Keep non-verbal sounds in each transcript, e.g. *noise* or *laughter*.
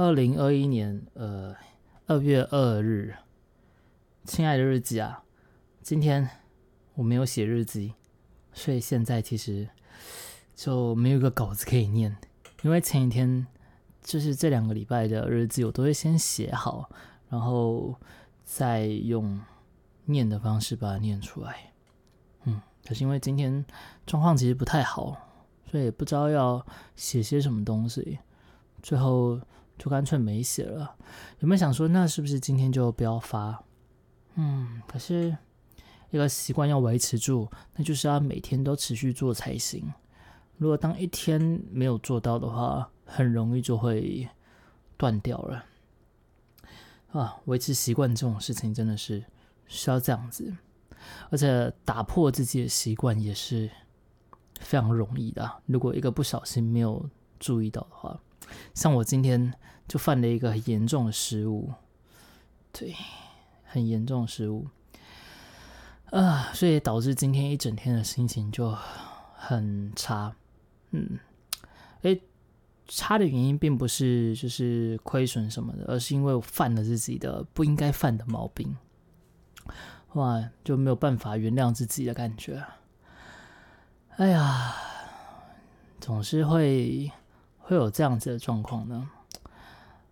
二零二一年呃二月二日，亲爱的日记啊，今天我没有写日记，所以现在其实就没有一个稿子可以念，因为前一天就是这两个礼拜的日记，我都会先写好，然后再用念的方式把它念出来。嗯，可是因为今天状况其实不太好，所以不知道要写些什么东西，最后就干脆没写了。有没有想说，那是不是今天就不要发？嗯，可是一个习惯要维持住，那就是要每天都持续做才行。如果当一天没有做到的话，很容易就会断掉了。啊，维持习惯这种事情真的是需要这样子，而且打破自己的习惯也是非常容易的。如果一个不小心没有注意到的话，像我今天就犯了一个很严重的失误，对，很严重的失误，啊，所以导致今天一整天的心情就很差。嗯，诶，差的原因并不是就是亏损什么的，而是因为我犯了自己的不应该犯的毛病，哇，就没有办法原谅自己的感觉。哎呀，总是会会有这样子的状况呢。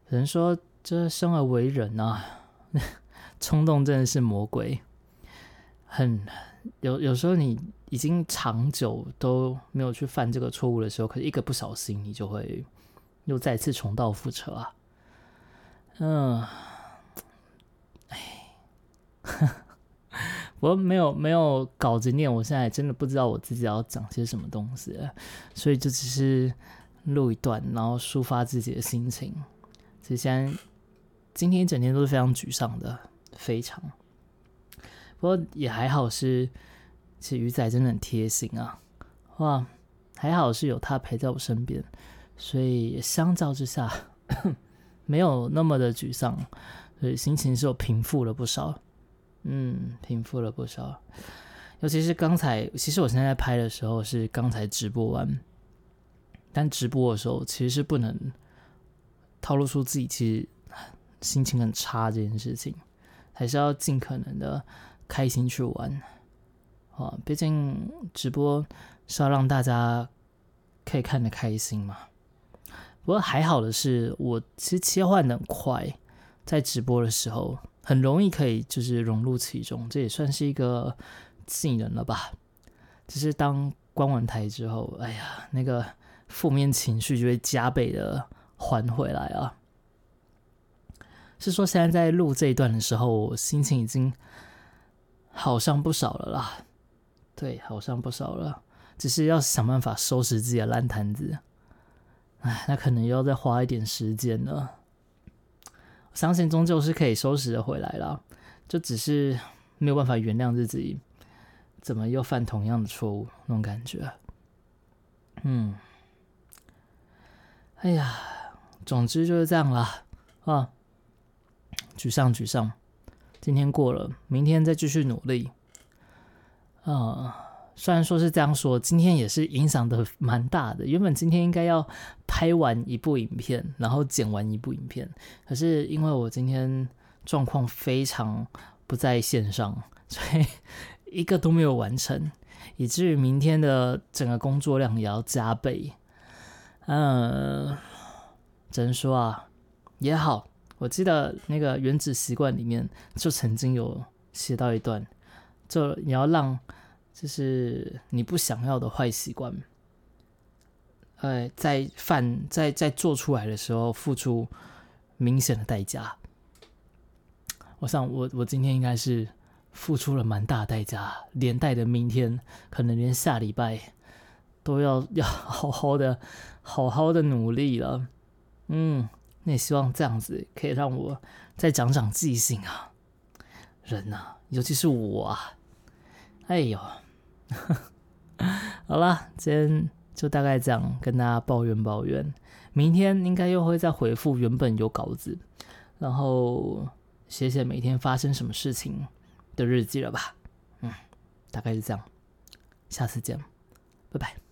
人说，这生而为人啊，*laughs* 冲动真的是魔鬼，很有有时候你。已经长久都没有去犯这个错误的时候，可是一个不小心，你就会又再次重蹈覆辙啊。嗯，哎，*laughs* 我没有没有稿子念，我现在真的不知道我自己要讲些什么东西，所以这只是录一段，然后抒发自己的心情。其实现在今天一整天都是非常沮丧的，非常。不过也还好是。其实鱼仔真的很贴心啊，哇，还好是有他陪在我身边，所以相较之下 *coughs* 没有那么的沮丧，所以心情是有平复了不少，嗯，平复了不少。尤其是刚才，其实我现在拍的时候是刚才直播完，但直播的时候其实是不能透露出自己其实心情很差这件事情，还是要尽可能的开心去玩。啊，毕竟直播是要让大家可以看得开心嘛。不过还好的是，我其实切换的很快，在直播的时候很容易可以就是融入其中，这也算是一个技能了吧。只是当关完台之后，哎呀，那个负面情绪就会加倍的还回来啊。是说现在在录这一段的时候，我心情已经好上不少了啦。对，好上不少了，只是要想办法收拾自己的烂摊子。哎，那可能又要再花一点时间了。我相信终究是可以收拾的回来了，就只是没有办法原谅自己，怎么又犯同样的错误那种感觉。嗯，哎呀，总之就是这样啦。啊，沮丧沮丧，今天过了，明天再继续努力。啊，虽然说是这样说，今天也是影响的蛮大的。原本今天应该要拍完一部影片，然后剪完一部影片，可是因为我今天状况非常不在线上，*laughs* 所以一个都没有完成，以至于明天的整个工作量也要加倍。嗯，只能说啊，也好。我记得那个《原子习惯》里面就曾经有写到一段。就你要让，就是你不想要的坏习惯，呃，在犯在在做出来的时候付出明显的代价。我想，我我今天应该是付出了蛮大代价，连带的明天可能连下礼拜都要要好好的好好的努力了。嗯，那也希望这样子可以让我再长长记性啊，人呐，尤其是我啊。哎呦，*laughs* 好了，今天就大概这样跟大家抱怨抱怨。明天应该又会再回复原本有稿子，然后写写每天发生什么事情的日记了吧？嗯，大概是这样。下次见，拜拜。